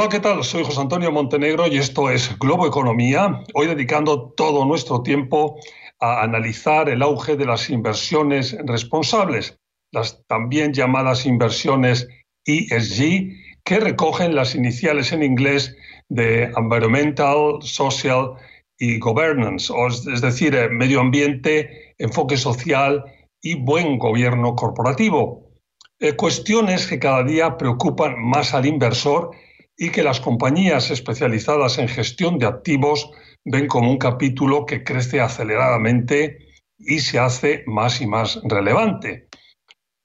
Hola, ¿qué tal? Soy José Antonio Montenegro y esto es Globo Economía, hoy dedicando todo nuestro tiempo a analizar el auge de las inversiones responsables, las también llamadas inversiones ESG, que recogen las iniciales en inglés de Environmental, Social y Governance, es decir, eh, medio ambiente, enfoque social y buen gobierno corporativo. Eh, cuestiones que cada día preocupan más al inversor y que las compañías especializadas en gestión de activos ven como un capítulo que crece aceleradamente y se hace más y más relevante.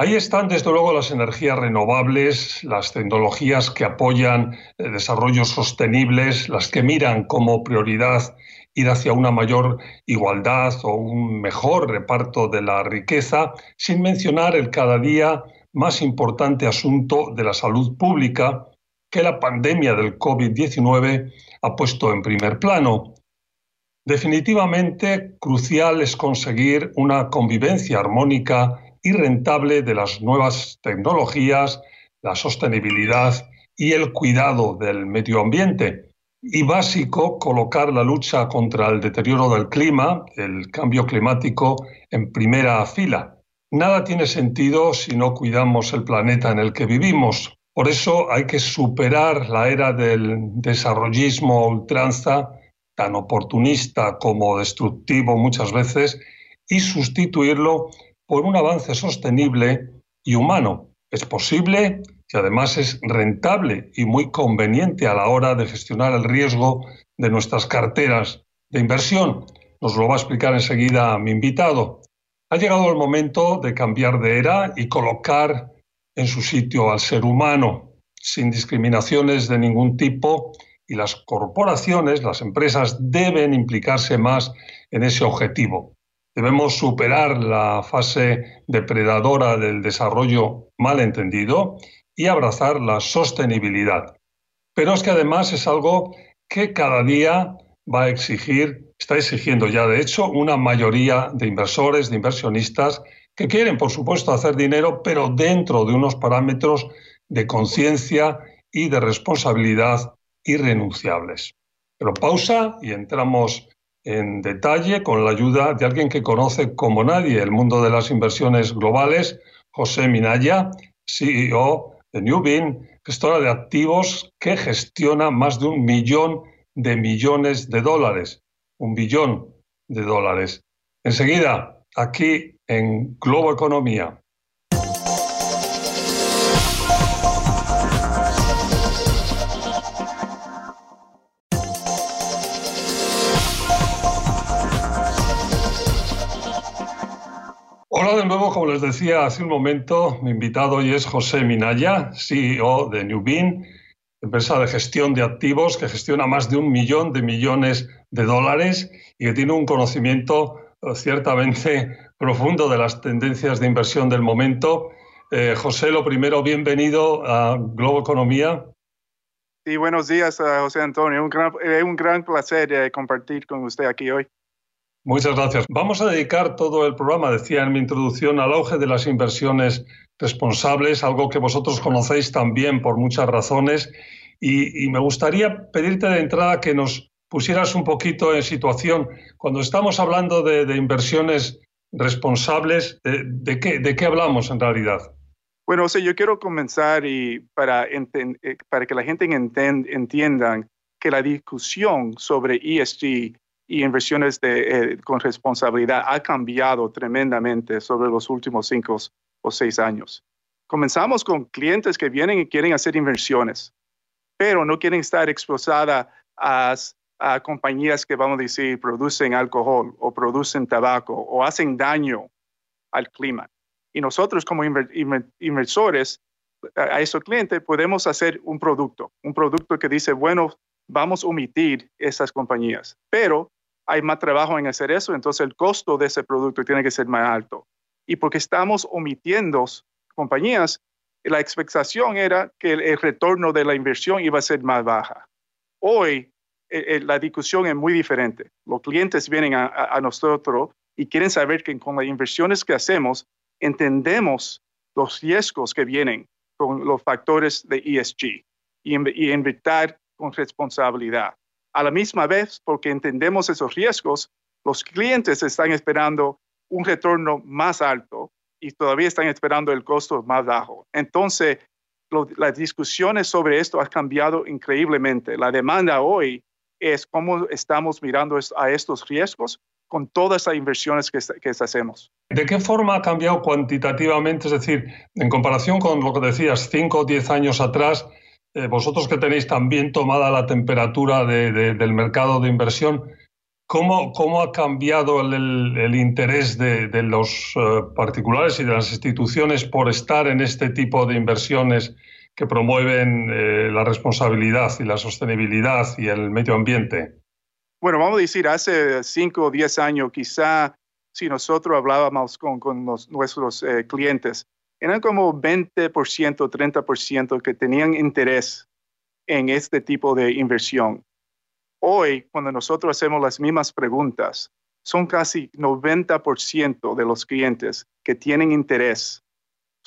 Ahí están, desde luego, las energías renovables, las tecnologías que apoyan desarrollos sostenibles, las que miran como prioridad ir hacia una mayor igualdad o un mejor reparto de la riqueza, sin mencionar el cada día más importante asunto de la salud pública que la pandemia del COVID-19 ha puesto en primer plano. Definitivamente crucial es conseguir una convivencia armónica y rentable de las nuevas tecnologías, la sostenibilidad y el cuidado del medio ambiente. Y básico colocar la lucha contra el deterioro del clima, el cambio climático, en primera fila. Nada tiene sentido si no cuidamos el planeta en el que vivimos. Por eso hay que superar la era del desarrollismo ultranza, tan oportunista como destructivo muchas veces, y sustituirlo por un avance sostenible y humano. Es posible y además es rentable y muy conveniente a la hora de gestionar el riesgo de nuestras carteras de inversión. Nos lo va a explicar enseguida mi invitado. Ha llegado el momento de cambiar de era y colocar en su sitio al ser humano, sin discriminaciones de ningún tipo, y las corporaciones, las empresas, deben implicarse más en ese objetivo. Debemos superar la fase depredadora del desarrollo malentendido y abrazar la sostenibilidad. Pero es que además es algo que cada día va a exigir está exigiendo ya, de hecho, una mayoría de inversores, de inversionistas, que quieren, por supuesto, hacer dinero, pero dentro de unos parámetros de conciencia y de responsabilidad irrenunciables. Pero pausa y entramos en detalle con la ayuda de alguien que conoce como nadie el mundo de las inversiones globales, José Minaya, CEO de Newbin, gestora de activos que gestiona más de un millón de millones de dólares un billón de dólares. Enseguida, aquí en Globo Economía. Hola de nuevo, como les decía hace un momento, mi invitado hoy es José Minaya, CEO de Newbin, empresa de gestión de activos que gestiona más de un millón de millones de dólares y que tiene un conocimiento ciertamente profundo de las tendencias de inversión del momento. Eh, José, lo primero, bienvenido a Globo Economía. Sí, buenos días, José Antonio. Un gran, es un gran placer eh, compartir con usted aquí hoy. Muchas gracias. Vamos a dedicar todo el programa, decía en mi introducción, al auge de las inversiones responsables, algo que vosotros conocéis también por muchas razones. Y, me gustaría pedirte de entrada que nos pusieras un poquito en situación. Cuando estamos hablando de, inversiones responsables, de, qué, ¿de qué hablamos en realidad? Bueno, o yo quiero comenzar y para, eh, para que la gente entienda que la discusión sobre ESG y inversiones de, eh, con responsabilidad ha cambiado tremendamente sobre los últimos cinco o seis años. Comenzamos con clientes que vienen y quieren hacer inversiones, pero no quieren estar exposadas a, a compañías que, vamos a decir, producen alcohol o producen tabaco o hacen daño al clima. Y nosotros como inversores a esos clientes podemos hacer un producto, un producto que dice, bueno, vamos a omitir esas compañías, pero hay más trabajo en hacer eso, entonces el costo de ese producto tiene que ser más alto. Y porque estamos omitiendo compañías, la expectación era que el, retorno de la inversión iba a ser más baja. Hoy eh, eh, la discusión es muy diferente. Los clientes vienen a, nosotros y quieren saber que con las inversiones que hacemos entendemos los riesgos que vienen con los factores de ESG. y, y con responsabilidad. A la misma vez, porque entendemos esos riesgos, los clientes están esperando un retorno más alto y todavía están esperando el costo más bajo. Entonces, las discusiones sobre esto han cambiado increíblemente. La demanda hoy es cómo estamos mirando a estos riesgos con todas las inversiones que, que, hacemos. ¿De qué forma ha cambiado cuantitativamente? Es decir, en comparación con lo que decías cinco o diez años atrás, eh, vosotros que tenéis también tomada la temperatura del mercado de inversión, ¿cómo, cómo ha cambiado el, interés de, los eh, particulares y de las instituciones por estar en este tipo de inversiones que promueven eh, la responsabilidad y la sostenibilidad y el medio ambiente? Bueno, vamos a decir, hace cinco o diez años, quizá si nosotros hablábamos con, nuestros eh, clientes, eran como 20%, 30% que tenían interés en este tipo de inversión. Hoy, cuando nosotros hacemos las mismas preguntas, son casi 90% de los clientes que tienen interés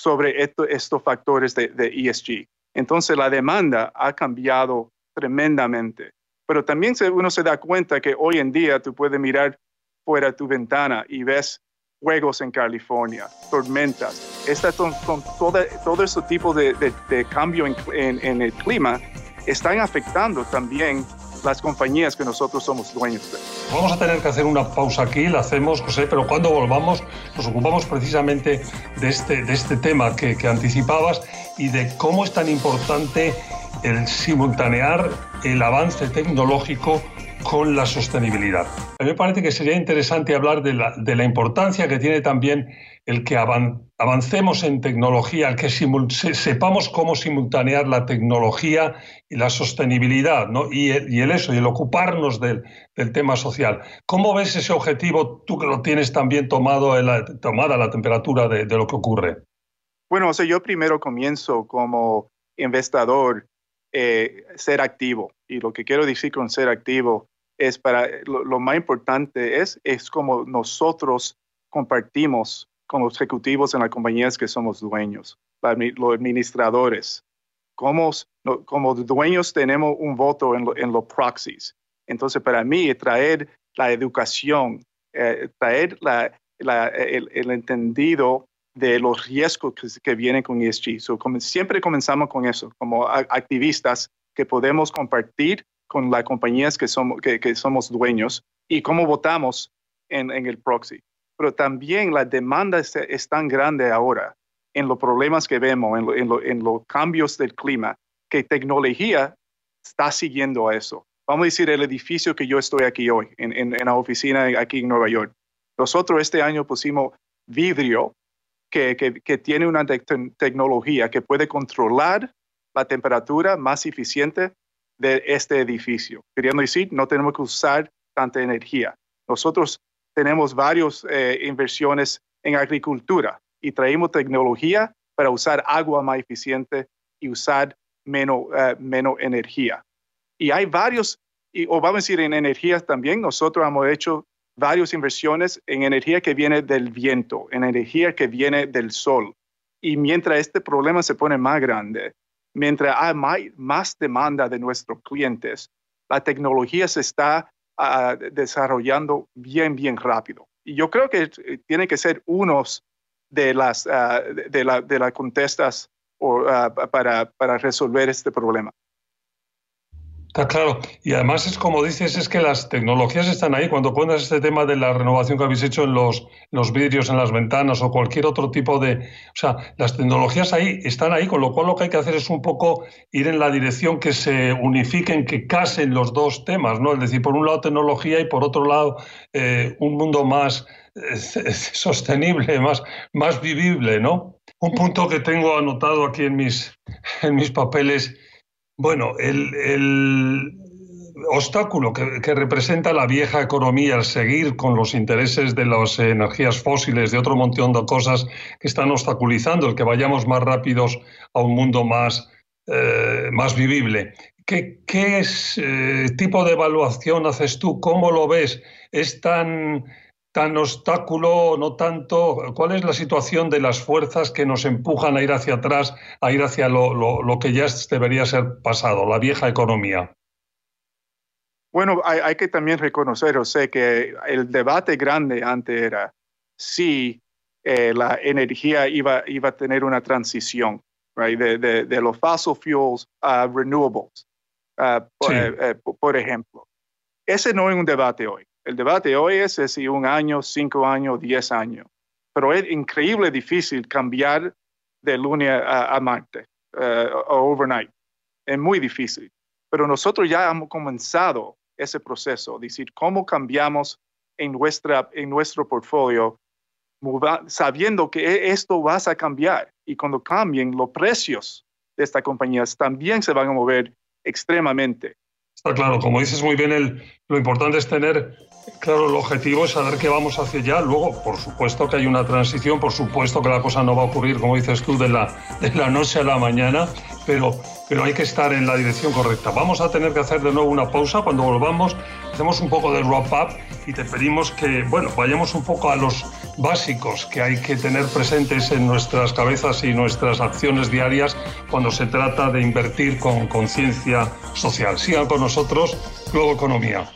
sobre estos factores de, ESG. Entonces, la demanda ha cambiado tremendamente. Pero también uno se da cuenta que hoy en día tú puedes mirar fuera tu ventana y ves fuegos en California, tormentas. Estas con, todo, todo ese tipo de, cambio en, el clima están afectando también las compañías que nosotros somos dueños de. Vamos a tener que hacer una pausa aquí, la hacemos, José, pero cuando volvamos nos ocupamos precisamente de este, de este tema que, que anticipabas y de cómo es tan importante el simultanear el avance tecnológico con la sostenibilidad. A mí me parece que sería interesante hablar de la, de la importancia que tiene también el que avancemos en tecnología, que sepamos cómo simultanear la tecnología y la sostenibilidad, ¿no? y, el, y el eso, y el ocuparnos del, del, tema social. ¿Cómo ves ese objetivo, tú que lo tienes también tomado la, tomada la temperatura de, de, lo que ocurre? Bueno, o sea, yo primero comienzo como investigador eh, ser activo. Y lo que quiero decir con ser activo es para, lo, más importante es, es como nosotros compartimos con los ejecutivos en las compañías que somos dueños, los administradores. Como, como dueños tenemos un voto en, en los proxies. Entonces, para mí, traer la educación, eh, traer la, el, entendido de los riesgos que, vienen con ESG. siempre comenzamos con eso, como activistas que podemos compartir con las compañías que somos, que, somos dueños y cómo votamos en, el proxy. Pero también la demanda es, tan grande ahora en los problemas que vemos, en, los cambios del clima, que tecnología está siguiendo a eso. Vamos a decir el edificio que yo estoy aquí hoy, en, en la oficina aquí en Nueva York. Nosotros este año pusimos vidrio que, tiene una tecnología que puede controlar la temperatura más eficiente de este edificio. Queriendo decir, no tenemos que usar tanta energía. Nosotros tenemos varias eh, inversiones en agricultura y traemos tecnología para usar agua más eficiente y usar menos, eh, menos energía. Y hay varios, y, o vamos a decir en energías también, nosotros hemos hecho varias inversiones en energía que viene del viento, en energía que viene del sol. Y mientras este problema se pone más grande, mientras hay más demanda de nuestros clientes, la tecnología se está ah, desarrollando bien, bien rápido. Y yo creo que eh, tiene que ser uno de las, uh, de, la, de las contestas ah, para, para resolver este problema. Está claro. Y además es como dices, es que las tecnologías están ahí. Cuando cuentas este tema de la renovación que habéis hecho en los, los vidrios, en las ventanas o cualquier otro tipo de... O sea, las tecnologías ahí están ahí, con lo cual lo que hay que hacer es un poco ir en la dirección que se unifiquen, que casen los dos temas, ¿no? Es decir, por un lado tecnología y por otro lado eh, un mundo más eh, sostenible, más, más vivible, ¿no? Un punto que tengo anotado aquí en mis, en mis papeles bueno, el, obstáculo que, representa la vieja economía, el seguir con los intereses de las energías fósiles, de otro montón de cosas que están obstaculizando el que vayamos más rápidos a un mundo más, eh, más vivible. ¿Qué, qué es, eh, tipo de evaluación haces tú? ¿Cómo lo ves? ¿Es tan tan obstáculo, no tanto? ¿Cuál es la situación de las fuerzas que nos empujan a ir hacia atrás, a ir hacia lo, que ya debería ser pasado, la vieja economía? Bueno, hay, que también reconocer, o sea, que el debate grande antes era si eh, la energía iba, iba a tener una transición de, los fossil fuels a renewables, uh, por, ejemplo. Ese no es un debate hoy. El debate hoy es si un año, cinco años, diez años. Pero es increíble difícil cambiar de lunes a, Marte o overnight. Es muy difícil. Pero nosotros ya hemos comenzado ese proceso, decir, cómo cambiamos en, nuestra, en nuestro portfolio sabiendo que e, esto va a cambiar y cuando cambien los precios de estas compañías también se van a mover extremadamente. Está claro, como dices muy bien, el, lo importante es tener claro el objetivo, es saber que vamos hacia allá. Luego, por supuesto que hay una transición, por supuesto que la cosa no va a ocurrir, como dices tú, de la, de la noche a la mañana, pero, pero hay que estar en la dirección correcta. Vamos a tener que hacer de nuevo una pausa. Cuando volvamos, hacemos un poco de wrap-up y te pedimos que, bueno, vayamos un poco a los básicos que hay que tener presentes en nuestras cabezas y nuestras acciones diarias cuando se trata de invertir con conciencia social. Sigan con nosotros, Globo Economía.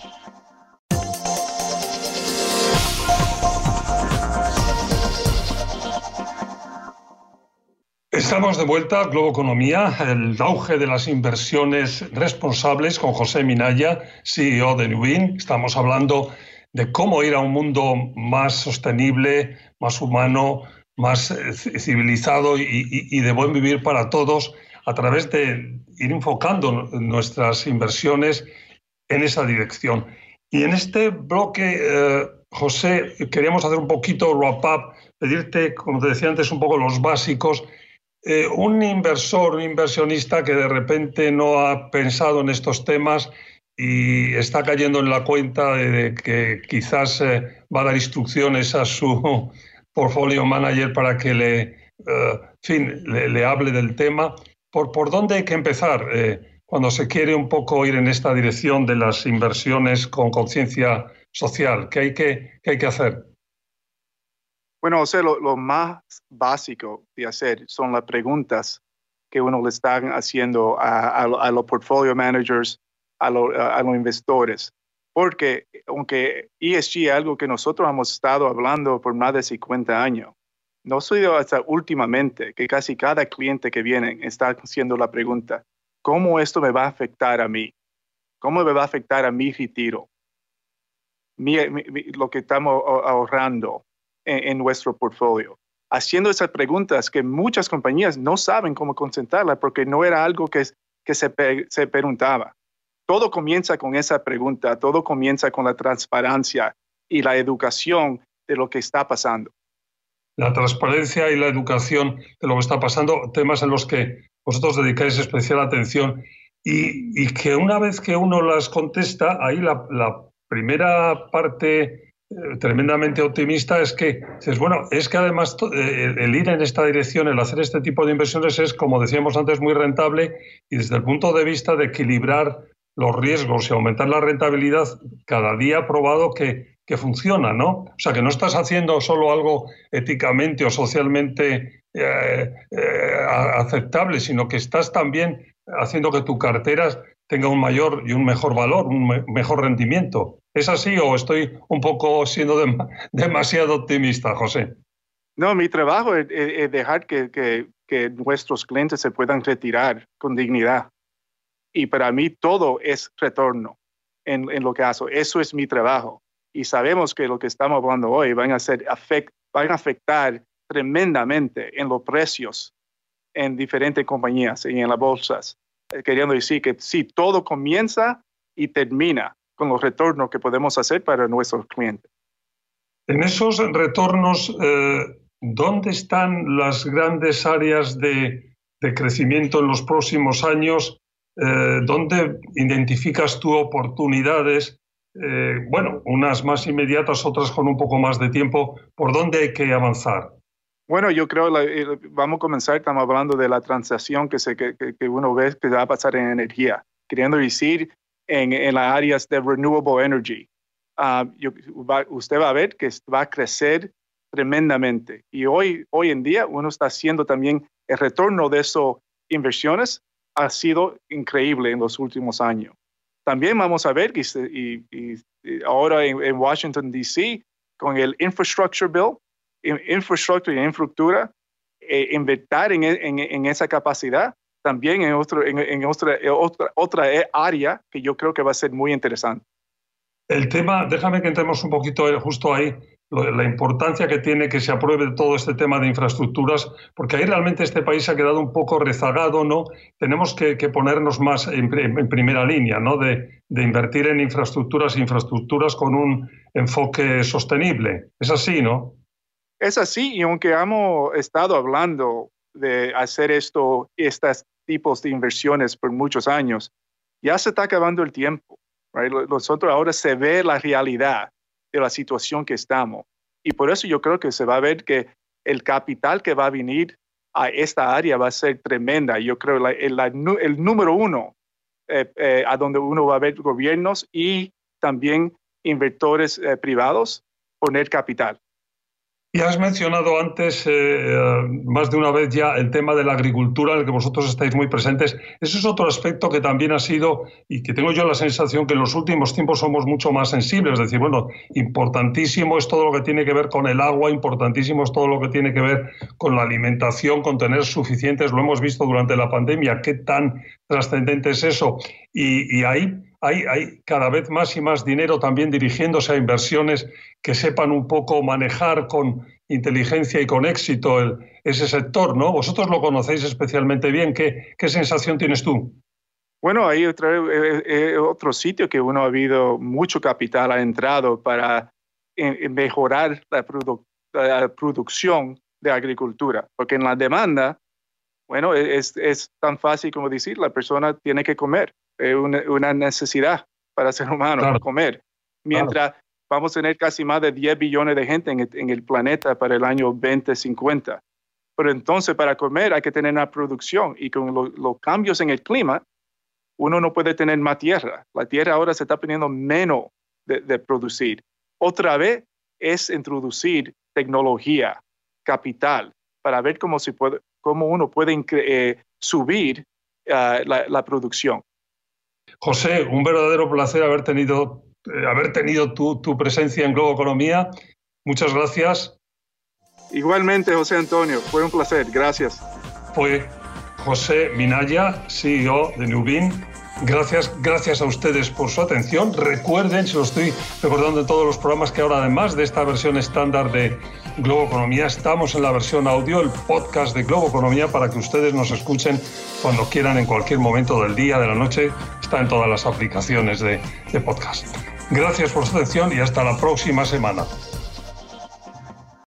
Estamos de vuelta a Globo Economía, el auge de las inversiones responsables con José Minaya, CEO de Newin. Estamos hablando de cómo ir a un mundo más sostenible, más humano, más eh, civilizado y, de buen vivir para todos a través de ir enfocando nuestras inversiones en esa dirección. Y en este bloque, eh, José, queríamos hacer un poquito wrap-up, pedirte, como te decía antes, un poco los básicos eh, un inversor, un inversionista que de repente no ha pensado en estos temas y está cayendo en la cuenta de, que quizás eh, va a dar instrucciones a su portfolio manager para que le, eh, fin, le, hable del tema. ¿Por, ¿Por dónde hay que empezar cuando se quiere un poco ir en esta dirección de las inversiones con conciencia social? ¿Qué hay que, qué hay que hacer? Bueno, o sea, lo, más básico de hacer son las preguntas que uno le está haciendo a, los portfolio managers, a, los inversores. Porque aunque ESG es algo que nosotros hemos estado hablando por más de 50 años, no soy hasta últimamente que casi cada cliente que viene está haciendo la pregunta, ¿cómo esto me va a afectar a mí? ¿Cómo me va a afectar a mi retiro? lo que estamos ahorrando, en, nuestro portfolio, haciendo esas preguntas que muchas compañías no saben cómo concentrarla porque no era algo que, que se, se preguntaba. Todo comienza con esa pregunta, todo comienza con la transparencia y la educación de lo que está pasando. La transparencia y la educación de lo que está pasando, temas en los que vosotros dedicáis especial atención y, y que una vez que uno las contesta, ahí la, la primera parte tremendamente optimista es que es bueno, es que además eh, el ir en esta dirección, el hacer este tipo de inversiones es, como decíamos antes, muy rentable y desde el punto de vista de equilibrar los riesgos y aumentar la rentabilidad, cada día ha probado que, funciona, ¿no? O sea, que no estás haciendo solo algo éticamente o socialmente eh, aceptable, sino que estás también haciendo que tu cartera tenga un mayor y un mejor valor, un mejor rendimiento. ¿Es así o estoy un poco siendo demasiado optimista, José? No, mi trabajo es, dejar que, nuestros clientes se puedan retirar con dignidad. Y para mí todo es retorno en, lo que hago. Eso es mi trabajo. Y sabemos que lo que estamos hablando hoy van a, ser van a afectar tremendamente en los precios en diferentes compañías y en las bolsas. Eh, queriendo decir que sí, todo comienza y termina con los retornos que podemos hacer para nuestros clientes. En esos retornos, eh, ¿dónde están las grandes áreas de, crecimiento en los próximos años? Eh, ¿Dónde identificas tú oportunidades? bueno, unas más inmediatas, otras con un poco más de tiempo. ¿Por dónde hay que avanzar? Bueno, yo creo que vamos a comenzar, estamos hablando de la transacción que, se, que, que, uno ve que va a pasar en energía, queriendo decir en, en las áreas de renewable energy, ah, usted va a ver que va a crecer tremendamente. Y hoy, hoy en día uno está haciendo también el retorno de esas inversiones ha sido increíble en los últimos años. También vamos a ver, y, ahora en, Washington, D.C., con el Infrastructure Bill, infraestructura y infraestructura, eh, invertir en, en, esa capacidad también en, otro, en, otra, otra, otra área que yo creo que va a ser muy interesante. El tema, déjame que entremos un poquito justo ahí, la importancia que tiene que se apruebe todo este tema de infraestructuras, porque ahí realmente este país ha quedado un poco rezagado, ¿no? Tenemos que, ponernos más en, primera línea, ¿no? De, de, invertir en infraestructuras, infraestructuras con un enfoque sostenible. Es así, ¿no? Es así, y aunque hemos estado hablando de hacer esto, estos tipos de inversiones por muchos años, ya se está acabando el tiempo. Nosotros ahora se ve la realidad de la situación que estamos. Y por eso yo creo que se va a ver que el capital que va a venir a esta área va a ser tremenda. Yo creo que el, número uno eh, eh, a donde uno va a ver gobiernos y también inversores eh, privados poner capital. Y has mencionado antes, eh, más de una vez ya, el tema de la agricultura, en el que vosotros estáis muy presentes. Ese es otro aspecto que también ha sido, y que tengo yo la sensación que en los últimos tiempos somos mucho más sensibles. Es decir, bueno, importantísimo es todo lo que tiene que ver con el agua, importantísimo es todo lo que tiene que ver con la alimentación, con tener suficientes, lo hemos visto durante la pandemia, qué tan trascendente es eso. Y, y ahí hay, cada vez más y más dinero también dirigiéndose a inversiones que sepan un poco manejar con inteligencia y con éxito ese sector, ¿no? Vosotros lo conocéis especialmente bien. ¿Qué, qué sensación tienes tú? Bueno, hay otro, eh, eh, otro sitio que uno ha habido mucho capital ha entrado para eh, mejorar la, la, producción de agricultura, porque en la demanda, bueno, es, es tan fácil como decir, la persona tiene que comer es una, necesidad para ser humano comer. Mientras vamos a tener casi más de 10 billones de gente en el, planeta para el año 2050. Pero entonces para comer hay que tener una producción y con los cambios en el clima, uno no puede tener más tierra. La tierra ahora se está poniendo menos de, producir. Otra vez es introducir tecnología, capital, para ver cómo, se puede, cómo uno puede eh, subir ah, la, producción. José, un verdadero placer haber tenido, eh, haber tenido tu, tu, presencia en Globo Economía. Muchas gracias. Igualmente, José Antonio, fue un placer. Gracias. Fue José Minaya, CEO de Nubin. Gracias, gracias a ustedes por su atención. Recuerden, se lo estoy recordando en todos los programas, que ahora además de esta versión estándar de Globo Economía, estamos en la versión audio, el podcast de Globo Economía, para que ustedes nos escuchen cuando quieran, en cualquier momento del día, de la noche. Está en todas las aplicaciones de, de podcast. Gracias por su atención y hasta la próxima semana.